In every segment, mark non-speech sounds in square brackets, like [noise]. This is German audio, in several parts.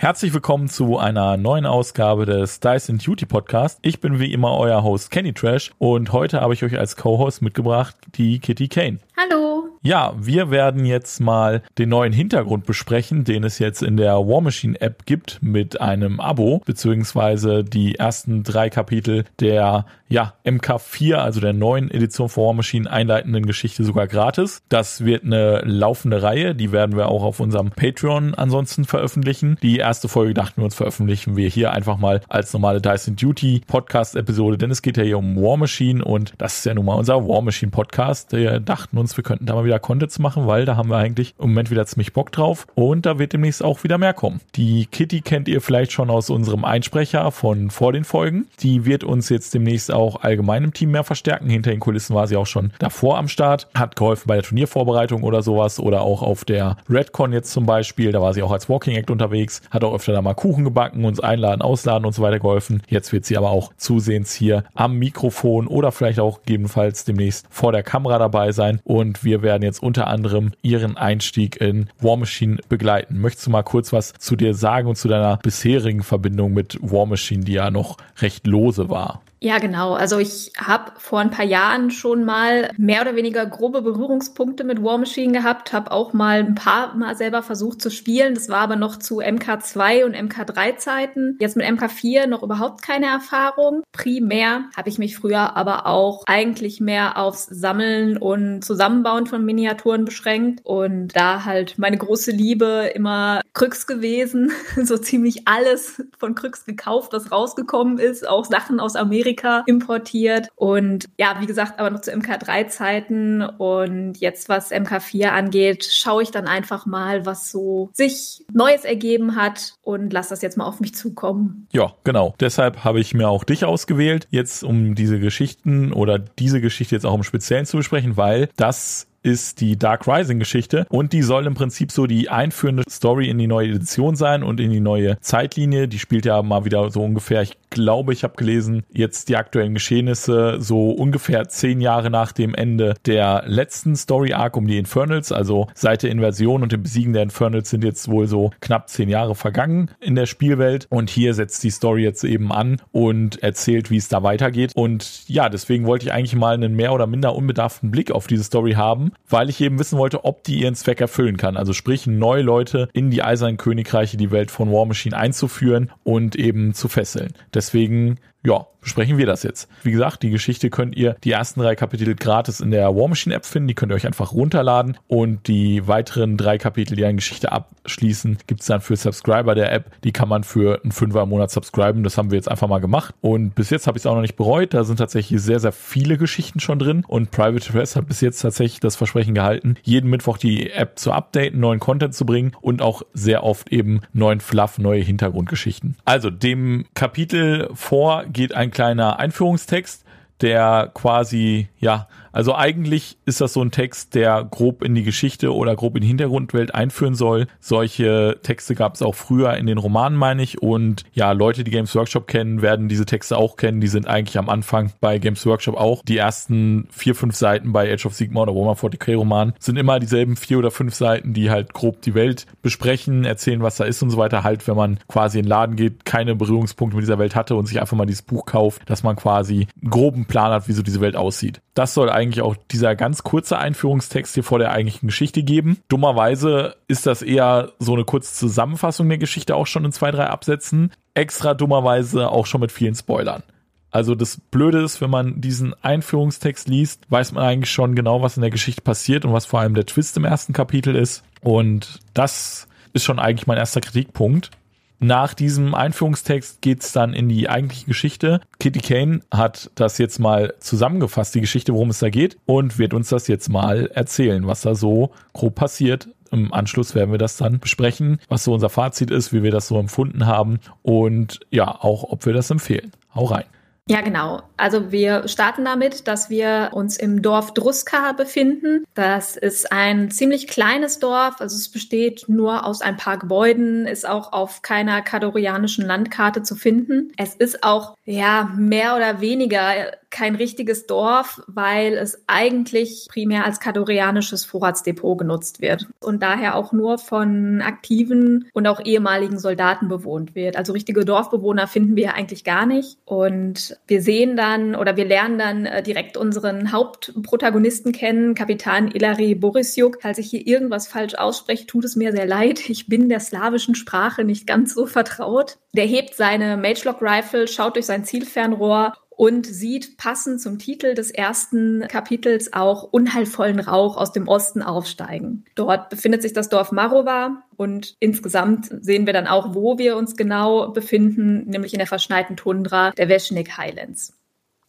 Herzlich willkommen zu einer neuen Ausgabe des Dice and Duty Podcast. Ich bin wie immer euer Host Kenny Trash und heute habe ich euch als Co-Host mitgebracht die Kitty Kane. Hallo. Ja, wir werden jetzt mal den neuen Hintergrund besprechen, den es jetzt in der War Machine App gibt mit einem Abo, beziehungsweise die ersten drei Kapitel der ja, MK4, also der neuen Edition von War Machine einleitenden Geschichte sogar gratis. Das wird eine laufende Reihe, die werden wir auch auf unserem Patreon ansonsten veröffentlichen. Die erste Folge dachten wir uns veröffentlichen wir hier einfach mal als normale Dyson Duty Podcast Episode, denn es geht ja hier um War Machine und das ist ja nun mal unser War Machine Podcast. Wir dachten uns, wir könnten da mal wieder Contents machen, weil da haben wir eigentlich im Moment wieder ziemlich Bock drauf und da wird demnächst auch wieder mehr kommen. Die Kitty kennt ihr vielleicht schon aus unserem Einsprecher von vor den Folgen. Die wird uns jetzt demnächst auch allgemein im Team mehr verstärken. Hinter den Kulissen war sie auch schon davor am Start, hat geholfen bei der Turniervorbereitung oder sowas oder auch auf der Redcon jetzt zum Beispiel. Da war sie auch als Walking Act unterwegs, hat auch öfter da mal Kuchen gebacken, uns einladen, ausladen und so weiter geholfen. Jetzt wird sie aber auch zusehends hier am Mikrofon oder vielleicht auch gegebenenfalls demnächst vor der Kamera dabei sein und wir werden jetzt unter anderem ihren Einstieg in War Machine begleiten. Möchtest du mal kurz was zu dir sagen und zu deiner bisherigen Verbindung mit War Machine, die ja noch recht lose war? Ja, genau. Also ich habe vor ein paar Jahren schon mal mehr oder weniger grobe Berührungspunkte mit War Machine gehabt, habe auch mal ein paar Mal selber versucht zu spielen. Das war aber noch zu MK2 und MK3 Zeiten. Jetzt mit MK4 noch überhaupt keine Erfahrung. Primär habe ich mich früher aber auch eigentlich mehr aufs Sammeln und Zusammenbauen von Miniaturen beschränkt und da halt meine große Liebe immer Krüx gewesen. [laughs] so ziemlich alles von Krüx gekauft, was rausgekommen ist, auch Sachen aus Amerika Amerika importiert. Und ja, wie gesagt, aber noch zu MK3-Zeiten. Und jetzt, was MK4 angeht, schaue ich dann einfach mal, was so sich Neues ergeben hat und lass das jetzt mal auf mich zukommen. Ja, genau. Deshalb habe ich mir auch dich ausgewählt, jetzt um diese Geschichten oder diese Geschichte jetzt auch im Speziellen zu besprechen, weil das ist die Dark Rising Geschichte und die soll im Prinzip so die einführende Story in die neue Edition sein und in die neue Zeitlinie. Die spielt ja mal wieder so ungefähr, ich glaube, ich habe gelesen, jetzt die aktuellen Geschehnisse so ungefähr zehn Jahre nach dem Ende der letzten Story Arc um die Infernals, also seit der Inversion und dem Besiegen der Infernals sind jetzt wohl so knapp zehn Jahre vergangen in der Spielwelt. Und hier setzt die Story jetzt eben an und erzählt, wie es da weitergeht. Und ja, deswegen wollte ich eigentlich mal einen mehr oder minder unbedarften Blick auf diese Story haben weil ich eben wissen wollte, ob die ihren Zweck erfüllen kann. Also sprich, neue Leute in die Eisernen Königreiche, die Welt von War Machine einzuführen und eben zu fesseln. Deswegen ja, besprechen wir das jetzt. Wie gesagt, die Geschichte könnt ihr die ersten drei Kapitel gratis in der War Machine App finden. Die könnt ihr euch einfach runterladen und die weiteren drei Kapitel, die eine Geschichte abschließen, gibt's dann für Subscriber der App. Die kann man für einen Fünfer im Monat subscriben. Das haben wir jetzt einfach mal gemacht und bis jetzt habe ich es auch noch nicht bereut. Da sind tatsächlich sehr, sehr viele Geschichten schon drin und Private Press hat bis jetzt tatsächlich das Versprechen gehalten, jeden Mittwoch die App zu updaten, neuen Content zu bringen und auch sehr oft eben neuen Fluff, neue Hintergrundgeschichten. Also dem Kapitel vor geht ein kleiner Einführungstext, der quasi, ja, also eigentlich ist das so ein Text, der grob in die Geschichte oder grob in die Hintergrundwelt einführen soll. Solche Texte gab es auch früher in den Romanen, meine ich. Und ja, Leute, die Games Workshop kennen, werden diese Texte auch kennen. Die sind eigentlich am Anfang bei Games Workshop auch. Die ersten vier, fünf Seiten bei Age of Sigma oder Warhammer 40k Roman sind immer dieselben vier oder fünf Seiten, die halt grob die Welt besprechen, erzählen, was da ist und so weiter. Halt, wenn man quasi in den Laden geht, keine Berührungspunkte mit dieser Welt hatte und sich einfach mal dieses Buch kauft, dass man quasi einen groben Plan hat, wie so diese Welt aussieht. Das soll eigentlich auch dieser ganz kurze Einführungstext hier vor der eigentlichen Geschichte geben. Dummerweise ist das eher so eine kurze Zusammenfassung der Geschichte auch schon in zwei, drei Absätzen. Extra dummerweise auch schon mit vielen Spoilern. Also das Blöde ist, wenn man diesen Einführungstext liest, weiß man eigentlich schon genau, was in der Geschichte passiert und was vor allem der Twist im ersten Kapitel ist. Und das ist schon eigentlich mein erster Kritikpunkt. Nach diesem Einführungstext geht's dann in die eigentliche Geschichte. Kitty Kane hat das jetzt mal zusammengefasst, die Geschichte, worum es da geht, und wird uns das jetzt mal erzählen, was da so grob passiert Im Anschluss werden wir das dann besprechen, was so unser Fazit ist, wie wir das so empfunden haben und ja, auch ob wir das empfehlen. Hau rein. Ja, genau. Also wir starten damit, dass wir uns im Dorf Druska befinden. Das ist ein ziemlich kleines Dorf, also es besteht nur aus ein paar Gebäuden, ist auch auf keiner kadorianischen Landkarte zu finden. Es ist auch ja mehr oder weniger kein richtiges Dorf, weil es eigentlich primär als kadorianisches Vorratsdepot genutzt wird und daher auch nur von aktiven und auch ehemaligen Soldaten bewohnt wird. Also richtige Dorfbewohner finden wir eigentlich gar nicht. Und wir sehen dann oder wir lernen dann äh, direkt unseren Hauptprotagonisten kennen, Kapitän Ilari Borisjuk. Falls ich hier irgendwas falsch ausspreche, tut es mir sehr leid. Ich bin der slawischen Sprache nicht ganz so vertraut. Der hebt seine Magelock Rifle, schaut durch sein Zielfernrohr und sieht passend zum Titel des ersten Kapitels auch unheilvollen Rauch aus dem Osten aufsteigen. Dort befindet sich das Dorf Marova und insgesamt sehen wir dann auch, wo wir uns genau befinden, nämlich in der verschneiten Tundra der Veshnik Highlands.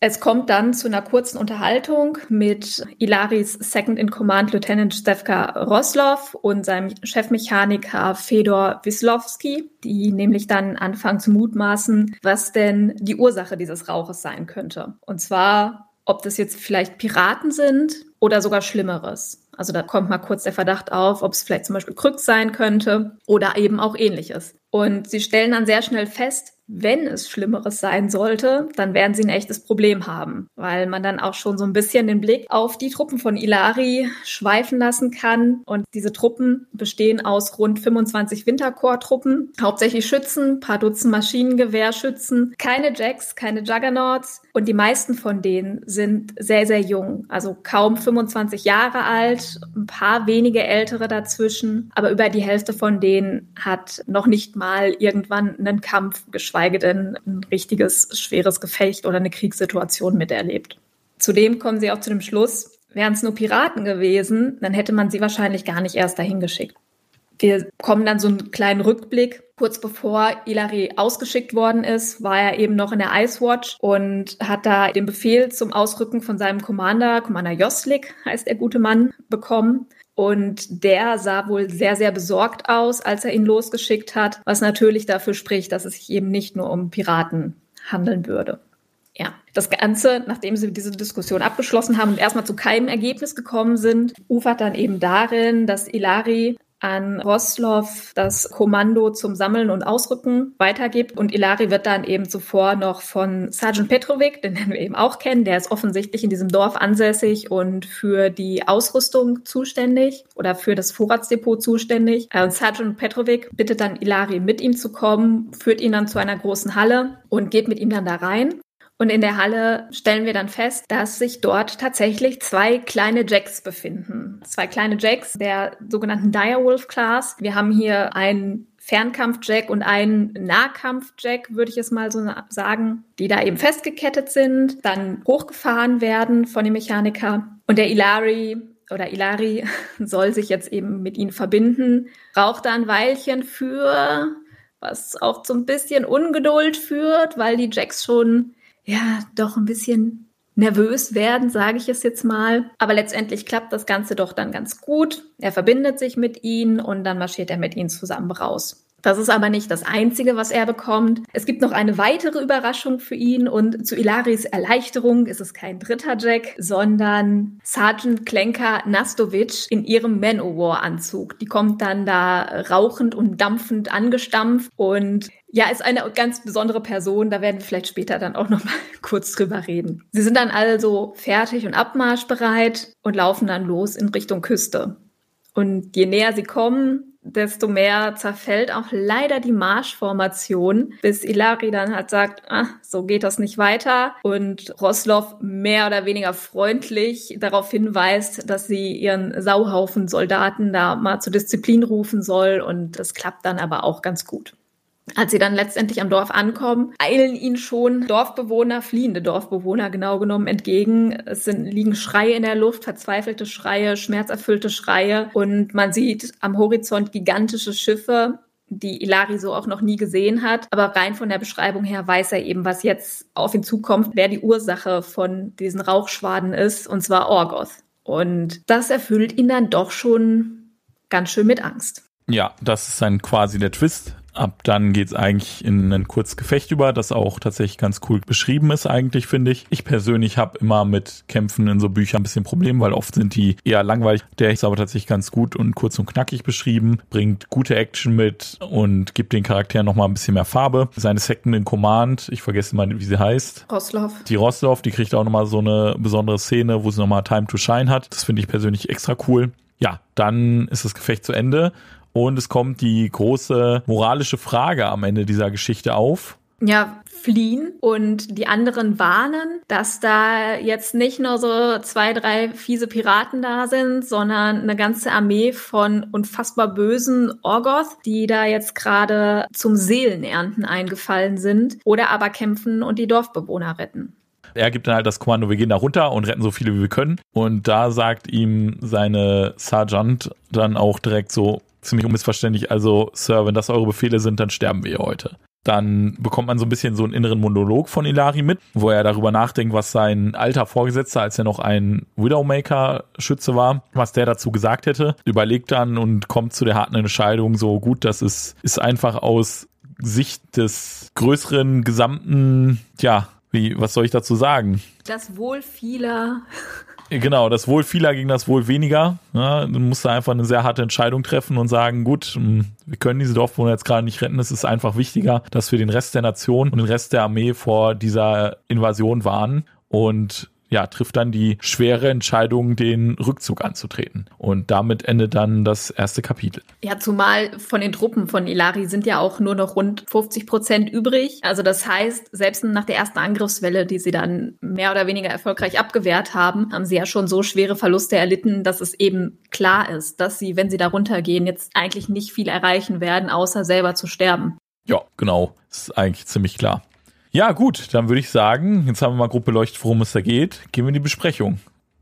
Es kommt dann zu einer kurzen Unterhaltung mit Ilaris Second in Command Lieutenant Stefka Roslov und seinem Chefmechaniker Fedor Wislowski, die nämlich dann anfangen zu mutmaßen, was denn die Ursache dieses Rauches sein könnte. Und zwar, ob das jetzt vielleicht Piraten sind oder sogar Schlimmeres. Also da kommt mal kurz der Verdacht auf, ob es vielleicht zum Beispiel Krück sein könnte oder eben auch ähnliches. Und sie stellen dann sehr schnell fest, wenn es Schlimmeres sein sollte, dann werden sie ein echtes Problem haben, weil man dann auch schon so ein bisschen den Blick auf die Truppen von Ilari schweifen lassen kann. Und diese Truppen bestehen aus rund 25 Winterkorps-Truppen, hauptsächlich Schützen, paar Dutzend Maschinengewehrschützen, keine Jacks, keine Juggernauts. Und die meisten von denen sind sehr, sehr jung, also kaum 25 Jahre alt, ein paar wenige ältere dazwischen, aber über die Hälfte von denen hat noch nicht mal irgendwann einen Kampf, geschweige denn ein richtiges, schweres Gefecht oder eine Kriegssituation miterlebt. Zudem kommen sie auch zu dem Schluss, wären es nur Piraten gewesen, dann hätte man sie wahrscheinlich gar nicht erst dahin geschickt. Wir kommen dann so einen kleinen Rückblick. Kurz bevor Ilari ausgeschickt worden ist, war er eben noch in der Ice Watch und hat da den Befehl zum Ausrücken von seinem Commander, Commander Joslik heißt der gute Mann, bekommen. Und der sah wohl sehr, sehr besorgt aus, als er ihn losgeschickt hat, was natürlich dafür spricht, dass es sich eben nicht nur um Piraten handeln würde. Ja, das Ganze, nachdem sie diese Diskussion abgeschlossen haben und erstmal zu keinem Ergebnis gekommen sind, ufert dann eben darin, dass Ilari an Roslov das Kommando zum Sammeln und Ausrücken weitergibt. Und Ilari wird dann eben zuvor noch von Sergeant Petrovic, den wir eben auch kennen, der ist offensichtlich in diesem Dorf ansässig und für die Ausrüstung zuständig oder für das Vorratsdepot zuständig. Äh, und Sergeant Petrovic bittet dann Ilari mit ihm zu kommen, führt ihn dann zu einer großen Halle und geht mit ihm dann da rein. Und in der Halle stellen wir dann fest, dass sich dort tatsächlich zwei kleine Jacks befinden. Zwei kleine Jacks der sogenannten Direwolf Class. Wir haben hier einen Fernkampf-Jack und einen Nahkampf-Jack, würde ich es mal so sagen, die da eben festgekettet sind, dann hochgefahren werden von dem Mechaniker. Und der Ilari oder Ilari [laughs] soll sich jetzt eben mit ihnen verbinden, braucht da ein Weilchen für, was auch so ein bisschen Ungeduld führt, weil die Jacks schon ja doch ein bisschen nervös werden, sage ich es jetzt mal. Aber letztendlich klappt das Ganze doch dann ganz gut. Er verbindet sich mit ihnen und dann marschiert er mit ihnen zusammen raus. Das ist aber nicht das Einzige, was er bekommt. Es gibt noch eine weitere Überraschung für ihn und zu Ilaris Erleichterung ist es kein dritter Jack, sondern Sergeant Klenka Nastovic in ihrem Man-O-War-Anzug. Die kommt dann da rauchend und dampfend angestampft und ja, ist eine ganz besondere Person. Da werden wir vielleicht später dann auch noch mal [laughs] kurz drüber reden. Sie sind dann also fertig und abmarschbereit und laufen dann los in Richtung Küste. Und je näher sie kommen, desto mehr zerfällt auch leider die Marschformation, bis Ilari dann halt sagt, ah, so geht das nicht weiter und Roslov mehr oder weniger freundlich darauf hinweist, dass sie ihren Sauhaufen Soldaten da mal zur Disziplin rufen soll und das klappt dann aber auch ganz gut. Als sie dann letztendlich am Dorf ankommen, eilen ihnen schon Dorfbewohner, fliehende Dorfbewohner genau genommen entgegen. Es sind, liegen Schreie in der Luft, verzweifelte Schreie, schmerzerfüllte Schreie und man sieht am Horizont gigantische Schiffe, die Ilari so auch noch nie gesehen hat. Aber rein von der Beschreibung her weiß er eben, was jetzt auf ihn zukommt, wer die Ursache von diesen Rauchschwaden ist, und zwar Orgoth. Und das erfüllt ihn dann doch schon ganz schön mit Angst. Ja, das ist dann quasi der Twist Ab dann geht's eigentlich in ein Kurzgefecht über, das auch tatsächlich ganz cool beschrieben ist eigentlich, finde ich. Ich persönlich habe immer mit Kämpfen in so Büchern ein bisschen Problem, weil oft sind die eher langweilig. Der ist aber tatsächlich ganz gut und kurz und knackig beschrieben, bringt gute Action mit und gibt den Charakteren nochmal ein bisschen mehr Farbe. Seine Second in Command, ich vergesse mal, wie sie heißt. Roslov. Die Roslov, die kriegt auch nochmal so eine besondere Szene, wo sie nochmal Time to Shine hat. Das finde ich persönlich extra cool. Ja, dann ist das Gefecht zu Ende und es kommt die große moralische Frage am Ende dieser Geschichte auf. Ja, fliehen und die anderen warnen, dass da jetzt nicht nur so zwei, drei fiese Piraten da sind, sondern eine ganze Armee von unfassbar bösen Orgoth, die da jetzt gerade zum Seelenernten eingefallen sind oder aber kämpfen und die Dorfbewohner retten. Er gibt dann halt das Kommando, wir gehen da runter und retten so viele wie wir können. Und da sagt ihm seine Sergeant dann auch direkt so, ziemlich unmissverständlich, also Sir, wenn das eure Befehle sind, dann sterben wir heute. Dann bekommt man so ein bisschen so einen inneren Monolog von Ilari mit, wo er darüber nachdenkt, was sein alter Vorgesetzter, als er noch ein Widowmaker-Schütze war, was der dazu gesagt hätte. Überlegt dann und kommt zu der harten Entscheidung, so gut, das ist, ist einfach aus Sicht des größeren gesamten, ja, wie, was soll ich dazu sagen? Das Wohl vieler. Genau, das Wohl vieler gegen das Wohl weniger. Ja, du musst da einfach eine sehr harte Entscheidung treffen und sagen, gut, hm, wir können diese Dorfbewohner jetzt gerade nicht retten. Es ist einfach wichtiger, dass wir den Rest der Nation und den Rest der Armee vor dieser Invasion warnen. Und ja, trifft dann die schwere Entscheidung, den Rückzug anzutreten. Und damit endet dann das erste Kapitel. Ja, zumal von den Truppen von Ilari sind ja auch nur noch rund 50 Prozent übrig. Also das heißt, selbst nach der ersten Angriffswelle, die sie dann mehr oder weniger erfolgreich abgewehrt haben, haben sie ja schon so schwere Verluste erlitten, dass es eben klar ist, dass sie, wenn sie da runtergehen, jetzt eigentlich nicht viel erreichen werden, außer selber zu sterben. Ja, genau. Das ist eigentlich ziemlich klar. Ja, gut, dann würde ich sagen, jetzt haben wir mal grob beleuchtet, worum es da geht. Gehen wir in die Besprechung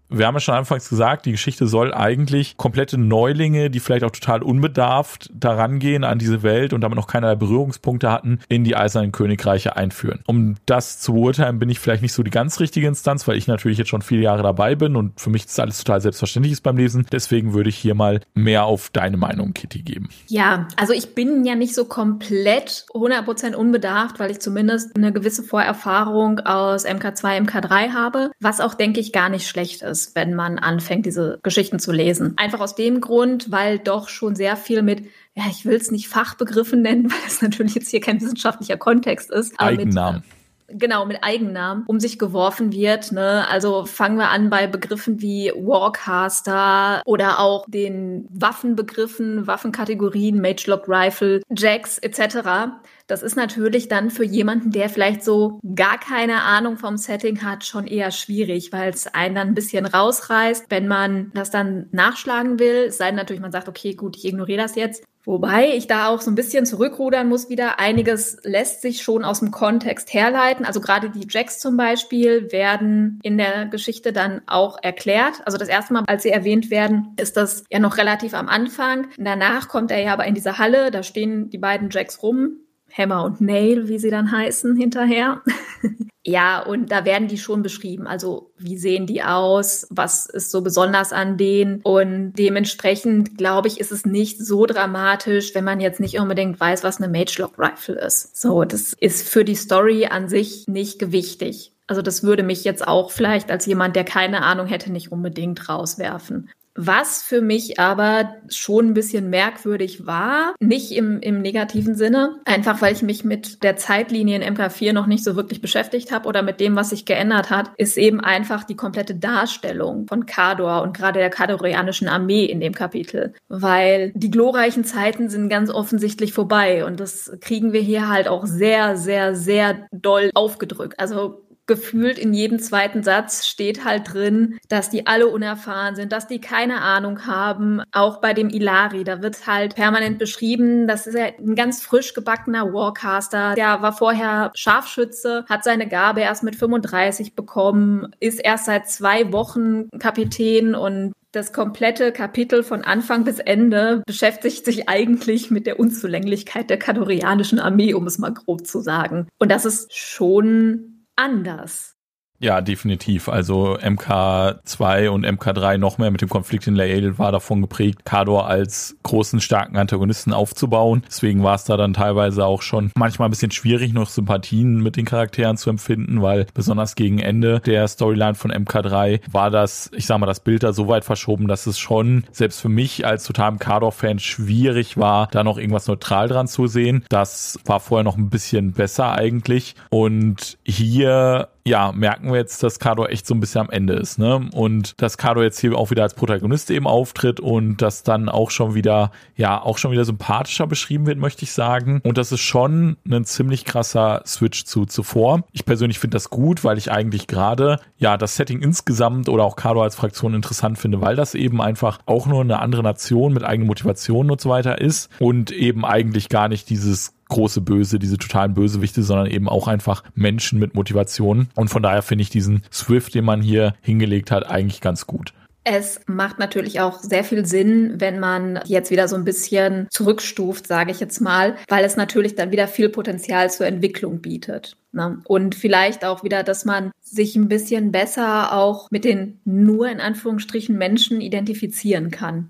wir haben ja schon anfangs gesagt, die Geschichte soll eigentlich komplette Neulinge, die vielleicht auch total unbedarft daran gehen an diese Welt und damit noch keinerlei Berührungspunkte hatten, in die eisernen Königreiche einführen. Um das zu beurteilen, bin ich vielleicht nicht so die ganz richtige Instanz, weil ich natürlich jetzt schon viele Jahre dabei bin und für mich das alles total selbstverständlich ist beim Lesen. Deswegen würde ich hier mal mehr auf deine Meinung, Kitty, geben. Ja, also ich bin ja nicht so komplett 100% unbedarft, weil ich zumindest eine gewisse Vorerfahrung aus MK2, MK3 habe, was auch, denke ich, gar nicht schlecht ist ist, wenn man anfängt, diese Geschichten zu lesen. Einfach aus dem Grund, weil doch schon sehr viel mit, ja, ich will es nicht Fachbegriffen nennen, [laughs] weil es natürlich jetzt hier kein wissenschaftlicher Kontext ist. Eigennamen. Mit, genau, mit Eigennamen um sich geworfen wird. Ne? Also fangen wir an bei Begriffen wie Warcaster oder auch den Waffenbegriffen, Waffenkategorien, Magelock Rifle, Jacks etc. Das ist natürlich dann für jemanden, der vielleicht so gar keine Ahnung vom Setting hat, schon eher schwierig, weil es einen dann ein bisschen rausreißt, wenn man das dann nachschlagen will. Es sei denn natürlich, man sagt, okay, gut, ich ignoriere das jetzt. Wobei ich da auch so ein bisschen zurückrudern muss wieder. Einiges lässt sich schon aus dem Kontext herleiten. Also gerade die Jacks zum Beispiel werden in der Geschichte dann auch erklärt. Also das erste Mal, als sie erwähnt werden, ist das ja noch relativ am Anfang. Danach kommt er ja aber in diese Halle. Da stehen die beiden Jacks rum. Hammer und Nail, wie sie dann heißen, hinterher. [laughs] ja, und da werden die schon beschrieben. Also, wie sehen die aus? Was ist so besonders an denen? Und dementsprechend, glaube ich, ist es nicht so dramatisch, wenn man jetzt nicht unbedingt weiß, was eine Magelock Rifle ist. So, das ist für die Story an sich nicht gewichtig. Also das würde mich jetzt auch vielleicht als jemand, der keine Ahnung hätte, nicht unbedingt rauswerfen. Was für mich aber schon ein bisschen merkwürdig war, nicht im, im negativen Sinne, einfach weil ich mich mit der Zeitlinie in MK4 noch nicht so wirklich beschäftigt habe oder mit dem, was sich geändert hat, ist eben einfach die komplette Darstellung von Kador und gerade der kadorianischen Armee in dem Kapitel. Weil die glorreichen Zeiten sind ganz offensichtlich vorbei und das kriegen wir hier halt auch sehr, sehr, sehr doll aufgedrückt. Also gefühlt in jedem zweiten Satz steht halt drin, dass die alle unerfahren sind, dass die keine Ahnung haben. Auch bei dem Ilari, da wird halt permanent beschrieben, das ist ja ein ganz frisch gebackener Warcaster. Der war vorher Scharfschütze, hat seine Gabe erst mit 35 bekommen, ist erst seit zwei Wochen Kapitän und das komplette Kapitel von Anfang bis Ende beschäftigt sich eigentlich mit der Unzulänglichkeit der kadorianischen Armee, um es mal grob zu sagen. Und das ist schon anders. Ja, definitiv. Also MK2 und MK3 noch mehr mit dem Konflikt in Lael war davon geprägt, Kador als großen, starken Antagonisten aufzubauen. Deswegen war es da dann teilweise auch schon manchmal ein bisschen schwierig, noch Sympathien mit den Charakteren zu empfinden, weil besonders gegen Ende der Storyline von MK3 war das, ich sag mal, das Bild da so weit verschoben, dass es schon selbst für mich als totalem Kador-Fan schwierig war, da noch irgendwas neutral dran zu sehen. Das war vorher noch ein bisschen besser eigentlich. Und hier ja, merken wir jetzt, dass Kado echt so ein bisschen am Ende ist, ne? Und dass Kado jetzt hier auch wieder als Protagonist eben auftritt und das dann auch schon wieder, ja, auch schon wieder sympathischer beschrieben wird, möchte ich sagen. Und das ist schon ein ziemlich krasser Switch zu zuvor. Ich persönlich finde das gut, weil ich eigentlich gerade, ja, das Setting insgesamt oder auch Kado als Fraktion interessant finde, weil das eben einfach auch nur eine andere Nation mit eigenen Motivationen und so weiter ist und eben eigentlich gar nicht dieses große Böse, diese totalen Bösewichte, sondern eben auch einfach Menschen mit Motivation. Und von daher finde ich diesen Swift, den man hier hingelegt hat, eigentlich ganz gut. Es macht natürlich auch sehr viel Sinn, wenn man jetzt wieder so ein bisschen zurückstuft, sage ich jetzt mal, weil es natürlich dann wieder viel Potenzial zur Entwicklung bietet. Ne? Und vielleicht auch wieder, dass man sich ein bisschen besser auch mit den nur in Anführungsstrichen Menschen identifizieren kann.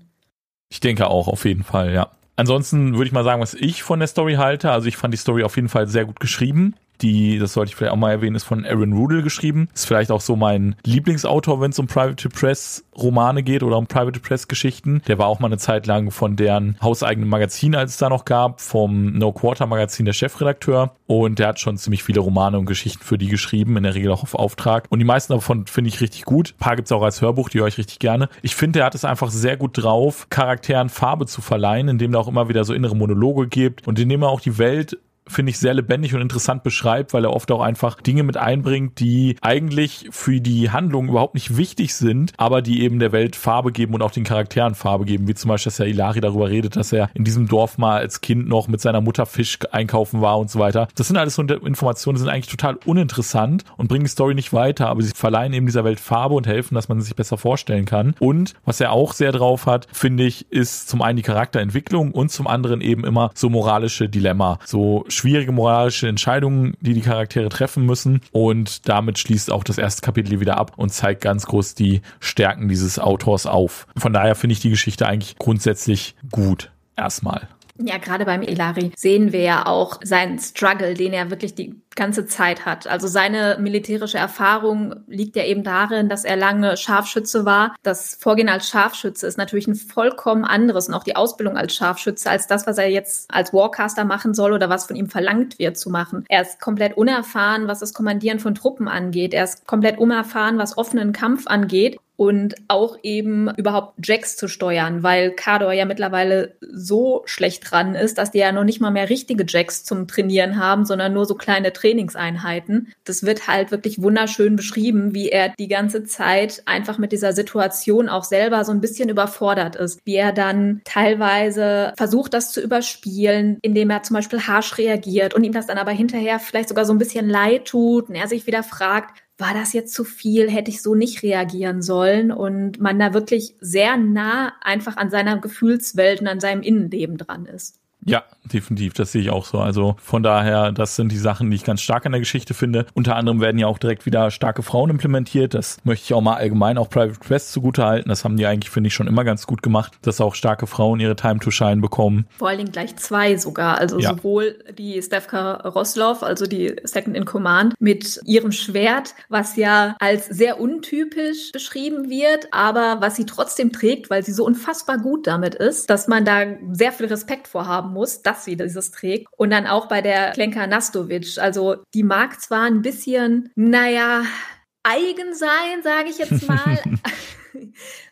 Ich denke auch, auf jeden Fall, ja. Ansonsten würde ich mal sagen, was ich von der Story halte. Also ich fand die Story auf jeden Fall sehr gut geschrieben die, das sollte ich vielleicht auch mal erwähnen, ist von Aaron Rudel geschrieben. Ist vielleicht auch so mein Lieblingsautor, wenn es um Private Press Romane geht oder um Private Press Geschichten. Der war auch mal eine Zeit lang von deren hauseigenen Magazin, als es da noch gab, vom No Quarter Magazin der Chefredakteur. Und der hat schon ziemlich viele Romane und Geschichten für die geschrieben, in der Regel auch auf Auftrag. Und die meisten davon finde ich richtig gut. Ein paar gibt's auch als Hörbuch, die höre ich richtig gerne. Ich finde, er hat es einfach sehr gut drauf, Charakteren Farbe zu verleihen, indem er auch immer wieder so innere Monologe gibt und indem er auch die Welt finde ich, sehr lebendig und interessant beschreibt, weil er oft auch einfach Dinge mit einbringt, die eigentlich für die Handlung überhaupt nicht wichtig sind, aber die eben der Welt Farbe geben und auch den Charakteren Farbe geben, wie zum Beispiel, dass ja Ilari darüber redet, dass er in diesem Dorf mal als Kind noch mit seiner Mutter Fisch einkaufen war und so weiter. Das sind alles so Informationen, die sind eigentlich total uninteressant und bringen die Story nicht weiter, aber sie verleihen eben dieser Welt Farbe und helfen, dass man sich besser vorstellen kann. Und was er auch sehr drauf hat, finde ich, ist zum einen die Charakterentwicklung und zum anderen eben immer so moralische Dilemma, so schwierige moralische Entscheidungen, die die Charaktere treffen müssen. Und damit schließt auch das erste Kapitel wieder ab und zeigt ganz groß die Stärken dieses Autors auf. Von daher finde ich die Geschichte eigentlich grundsätzlich gut. Erstmal. Ja, gerade beim Elari sehen wir ja auch seinen Struggle, den er wirklich die ganze Zeit hat. Also seine militärische Erfahrung liegt ja eben darin, dass er lange Scharfschütze war. Das Vorgehen als Scharfschütze ist natürlich ein vollkommen anderes und auch die Ausbildung als Scharfschütze als das, was er jetzt als Warcaster machen soll oder was von ihm verlangt wird zu machen. Er ist komplett unerfahren, was das Kommandieren von Truppen angeht. Er ist komplett unerfahren, was offenen Kampf angeht und auch eben überhaupt Jacks zu steuern, weil Kador ja mittlerweile so schlecht dran ist, dass die ja noch nicht mal mehr richtige Jacks zum Trainieren haben, sondern nur so kleine Trainingseinheiten. Das wird halt wirklich wunderschön beschrieben, wie er die ganze Zeit einfach mit dieser Situation auch selber so ein bisschen überfordert ist. Wie er dann teilweise versucht, das zu überspielen, indem er zum Beispiel harsch reagiert und ihm das dann aber hinterher vielleicht sogar so ein bisschen leid tut und er sich wieder fragt, war das jetzt zu viel? Hätte ich so nicht reagieren sollen? Und man da wirklich sehr nah einfach an seiner Gefühlswelt und an seinem Innenleben dran ist. Ja, definitiv, das sehe ich auch so. Also von daher, das sind die Sachen, die ich ganz stark an der Geschichte finde. Unter anderem werden ja auch direkt wieder starke Frauen implementiert. Das möchte ich auch mal allgemein auch Private Quest zugutehalten. Das haben die eigentlich, finde ich, schon immer ganz gut gemacht, dass auch starke Frauen ihre Time to Shine bekommen. Vor allen Dingen gleich zwei sogar. Also ja. sowohl die Stefka Roslov, also die Second in Command, mit ihrem Schwert, was ja als sehr untypisch beschrieben wird, aber was sie trotzdem trägt, weil sie so unfassbar gut damit ist, dass man da sehr viel Respekt vorhaben muss, dass sie dieses trägt. Und dann auch bei der Klenka Nastovic. Also die mag zwar ein bisschen, naja, eigen sein, sage ich jetzt mal. [laughs]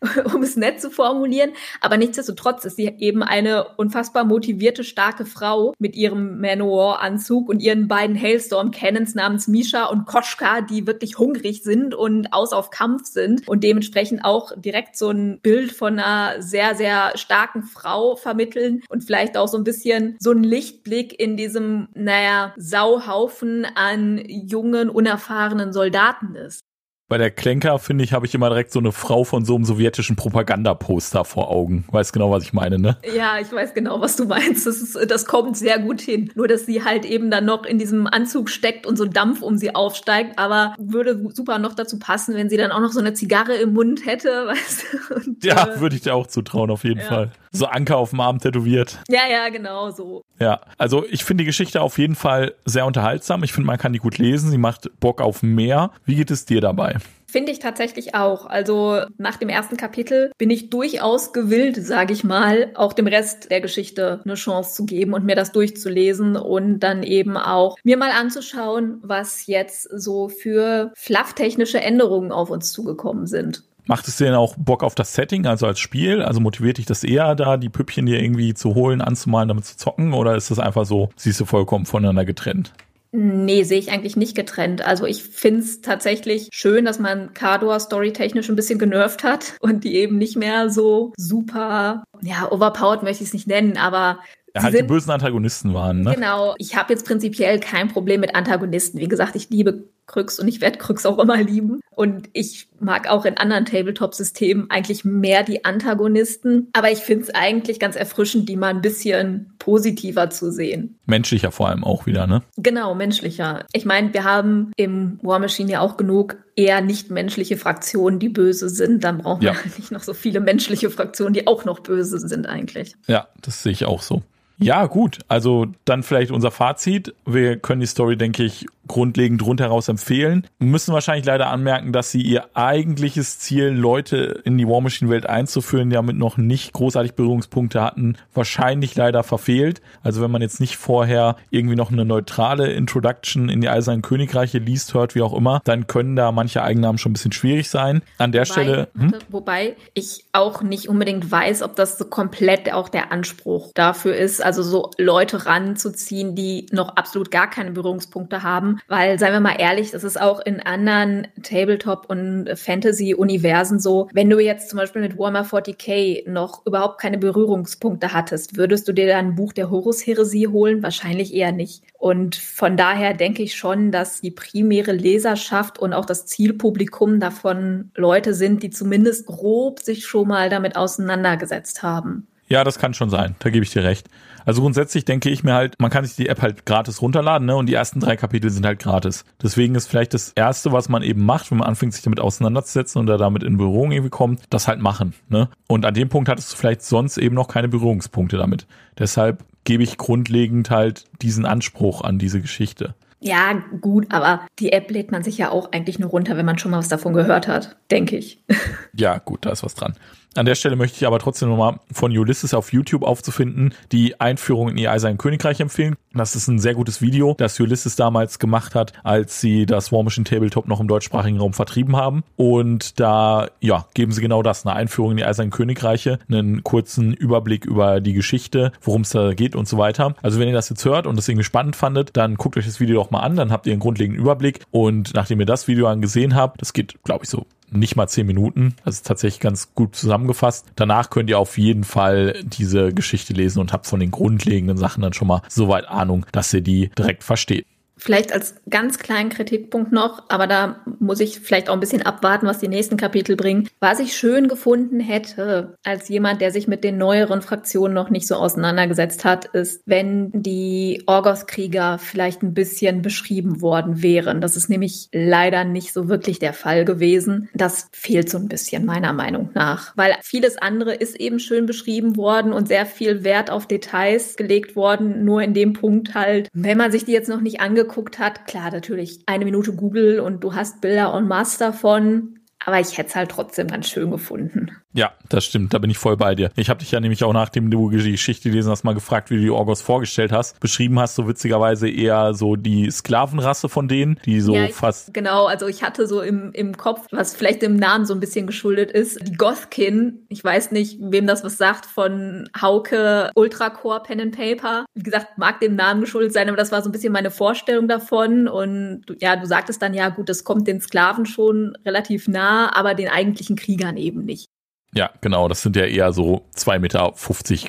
[laughs] um es nett zu formulieren. Aber nichtsdestotrotz ist sie eben eine unfassbar motivierte, starke Frau mit ihrem Manowar-Anzug und ihren beiden Hailstorm-Cannons namens Misha und Koschka, die wirklich hungrig sind und aus auf Kampf sind und dementsprechend auch direkt so ein Bild von einer sehr, sehr starken Frau vermitteln und vielleicht auch so ein bisschen so ein Lichtblick in diesem, naja, Sauhaufen an jungen, unerfahrenen Soldaten ist. Bei der Klenker, finde ich, habe ich immer direkt so eine Frau von so einem sowjetischen Propagandaposter vor Augen. Weiß genau, was ich meine, ne? Ja, ich weiß genau, was du meinst. Das, ist, das kommt sehr gut hin. Nur, dass sie halt eben dann noch in diesem Anzug steckt und so Dampf um sie aufsteigt. Aber würde super noch dazu passen, wenn sie dann auch noch so eine Zigarre im Mund hätte, [laughs] weißt du? Und, ja, äh, würde ich dir auch zutrauen, auf jeden ja. Fall. So Anker auf dem Arm tätowiert. ja, ja, genau so. Ja, also ich finde die Geschichte auf jeden Fall sehr unterhaltsam. Ich finde, man kann die gut lesen. Sie macht Bock auf mehr. Wie geht es dir dabei? Finde ich tatsächlich auch. Also nach dem ersten Kapitel bin ich durchaus gewillt, sage ich mal, auch dem Rest der Geschichte eine Chance zu geben und mir das durchzulesen und dann eben auch mir mal anzuschauen, was jetzt so für flufftechnische Änderungen auf uns zugekommen sind. Macht es dir denn auch Bock auf das Setting, also als Spiel? Also motiviert dich das eher da, die Püppchen dir irgendwie zu holen, anzumalen, damit zu zocken? Oder ist das einfach so, siehst du vollkommen voneinander getrennt? Nee, sehe ich eigentlich nicht getrennt. Also ich finde es tatsächlich schön, dass man Kador storytechnisch ein bisschen genervt hat [laughs] und die eben nicht mehr so super, ja, overpowered möchte ich es nicht nennen, aber Ja, halt die sind- bösen Antagonisten waren, ne? Genau, ich habe jetzt prinzipiell kein Problem mit Antagonisten. Wie gesagt, ich liebe Krux und ich werde Krux auch immer lieben. Und ich mag auch in anderen Tabletop-Systemen eigentlich mehr die Antagonisten. Aber ich finde es eigentlich ganz erfrischend, die mal ein bisschen positiver zu sehen. Menschlicher vor allem auch wieder, ne? Genau, menschlicher. Ich meine, wir haben im War Machine ja auch genug eher nicht menschliche Fraktionen, die böse sind. Dann brauchen Ja. wir [laughs] nicht noch so viele menschliche Fraktionen, die auch noch böse sind eigentlich. Ja, das sehe ich auch so. Ja, gut. Also dann vielleicht unser Fazit. Wir können die Story, denke ich, grundlegend rundheraus empfehlen. Müssen wahrscheinlich leider anmerken, dass sie ihr eigentliches Ziel, Leute in die War Machine Welt einzuführen, die damit noch nicht großartig Berührungspunkte hatten, wahrscheinlich leider verfehlt. Also wenn man jetzt nicht vorher irgendwie noch eine neutrale Introduction in die Eisernen Königreiche liest, hört, wie auch immer, dann können da manche Eigennamen schon ein bisschen schwierig sein. An der Stelle, hm? wobei ich auch nicht unbedingt weiß, ob das so komplett auch der Anspruch dafür ist, also so Leute ranzuziehen, die noch absolut gar keine Berührungspunkte haben. Weil, seien wir mal ehrlich, das ist auch in anderen Tabletop- und Fantasy-Universen so, wenn du jetzt zum Beispiel mit Warhammer 40k noch überhaupt keine Berührungspunkte hattest, würdest du dir dann ein Buch der Horus-Heresie holen? Wahrscheinlich eher nicht. Und von daher denke ich schon, dass die primäre Leserschaft und auch das Zielpublikum davon Leute sind, die zumindest grob sich schon mal damit auseinandergesetzt haben. Ja, das kann schon sein. Da gebe ich dir recht. Also grundsätzlich denke ich mir halt, man kann sich die App halt gratis runterladen, ne? Und die ersten drei Kapitel sind halt gratis. Deswegen ist vielleicht das erste, was man eben macht, wenn man anfängt, sich damit auseinanderzusetzen und da damit in Berührung irgendwie kommt, das halt machen, ne? Und an dem Punkt hattest du vielleicht sonst eben noch keine Berührungspunkte damit. Deshalb gebe ich grundlegend halt diesen Anspruch an diese Geschichte. Ja, gut, aber die App lädt man sich ja auch eigentlich nur runter, wenn man schon mal was davon gehört hat, denke ich. [laughs] Ja, gut, da ist was dran. An der Stelle möchte ich aber trotzdem nochmal von Ulysses auf YouTube aufzufinden, die Einführung in ihr Eisern Königreich empfehlen. Das ist ein sehr gutes Video, das Ulysses damals gemacht hat, als sie das War Machine Tabletop noch im deutschsprachigen Raum vertrieben haben. Und da, ja, geben sie genau das, eine Einführung in die Eisernen Königreiche, einen kurzen Überblick über die Geschichte, worum es da geht und so weiter. Also wenn ihr das jetzt hört und das irgendwie spannend fandet, dann guckt euch das Video doch mal an, dann habt ihr einen grundlegenden Überblick. Und nachdem ihr das Video angesehen habt, das geht, glaube ich, so nicht mal zehn Minuten. Das ist tatsächlich ganz gut zusammengefasst. Danach könnt ihr auf jeden Fall diese Geschichte lesen und habt von den grundlegenden Sachen dann schon mal soweit Ahnung, dass ihr die direkt versteht. Vielleicht als ganz kleinen Kritikpunkt noch, aber da muss ich vielleicht auch ein bisschen abwarten, was die nächsten Kapitel bringen. Was ich schön gefunden hätte, als jemand, der sich mit den neueren Fraktionen noch nicht so auseinandergesetzt hat, ist, wenn die Orgos-Krieger vielleicht ein bisschen beschrieben worden wären. Das ist nämlich leider nicht so wirklich der Fall gewesen. Das fehlt so ein bisschen meiner Meinung nach, weil vieles andere ist eben schön beschrieben worden und sehr viel Wert auf Details gelegt worden. Nur in dem Punkt halt, wenn man sich die jetzt noch nicht angeguckt hat, klar, natürlich eine Minute Google und du hast Bilder en masse davon. Aber ich hätte es halt trotzdem ganz schön gefunden. Ja, das stimmt, da bin ich voll bei dir. Ich habe dich ja nämlich auch nachdem du die Geschichte gelesen hast, mal gefragt, wie du die Orgos vorgestellt hast. Beschrieben hast du witzigerweise eher so die Sklavenrasse von denen, die so Ja, fast Genau, also ich hatte so im, im Kopf, was vielleicht dem Namen so ein bisschen geschuldet ist, die Gothkin. Ich weiß nicht, wem das was sagt, von Hauke Ultracore Pen and Paper. Wie gesagt, mag dem Namen geschuldet sein, aber das war so ein bisschen meine Vorstellung davon. Und du- ja, du sagtest dann, ja gut, das kommt den Sklaven schon relativ nah, aber den eigentlichen Kriegern eben nicht. Ja, genau. Das sind ja eher so 2,50 Meter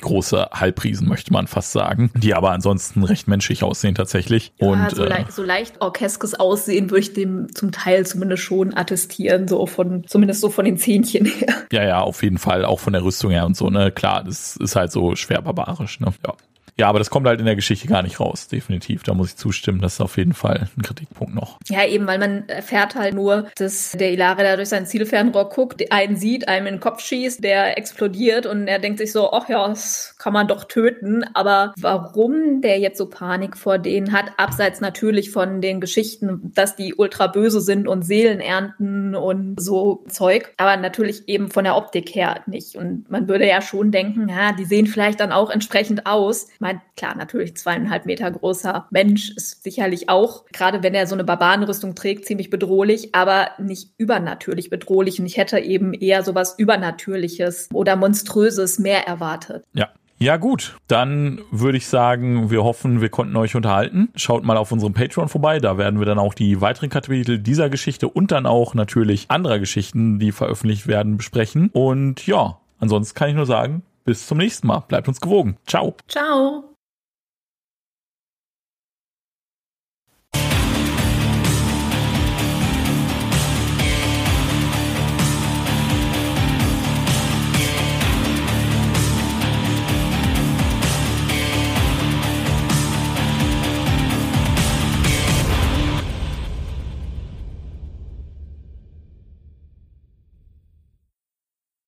große Halbriesen, möchte man fast sagen, die aber ansonsten recht menschlich aussehen tatsächlich. Ja, und so, äh, leicht, so leicht orkeskes Aussehen würde ich dem zum Teil zumindest schon attestieren, so von, zumindest so von den Zähnchen her. ja, ja, auf jeden Fall, auch von der Rüstung her und so, ne? Klar, das ist halt so schwer barbarisch, ne? Ja. Ja, aber das kommt halt in der Geschichte gar nicht raus, definitiv. Da muss ich zustimmen, das ist auf jeden Fall ein Kritikpunkt noch. Ja, eben, weil man erfährt halt nur, dass der Ilare da durch sein Zielfernrohr guckt, einen sieht, einem in den Kopf schießt, der explodiert und er denkt sich so, ach ja, das kann man doch töten. Aber warum der jetzt so Panik vor denen hat, abseits natürlich von den Geschichten, dass die ultra böse sind und Seelen ernten und so Zeug, aber natürlich eben von der Optik her nicht. Und man würde ja schon denken, ja, die sehen vielleicht dann auch entsprechend aus meine, klar, natürlich zweieinhalb Meter großer Mensch ist sicherlich auch, gerade wenn er so eine Barbarenrüstung trägt, ziemlich bedrohlich, aber nicht übernatürlich bedrohlich. Und ich hätte eben eher sowas Übernatürliches oder Monströses mehr erwartet. Ja, ja gut, dann würde ich sagen, wir hoffen, wir konnten euch unterhalten. Schaut mal auf unserem Patreon vorbei, da werden wir dann auch die weiteren Kapitel dieser Geschichte und dann auch natürlich anderer Geschichten, die veröffentlicht werden, besprechen. Und ja, ansonsten kann ich nur sagen, bis zum nächsten Mal. Bleibt uns gewogen. Ciao. Ciao.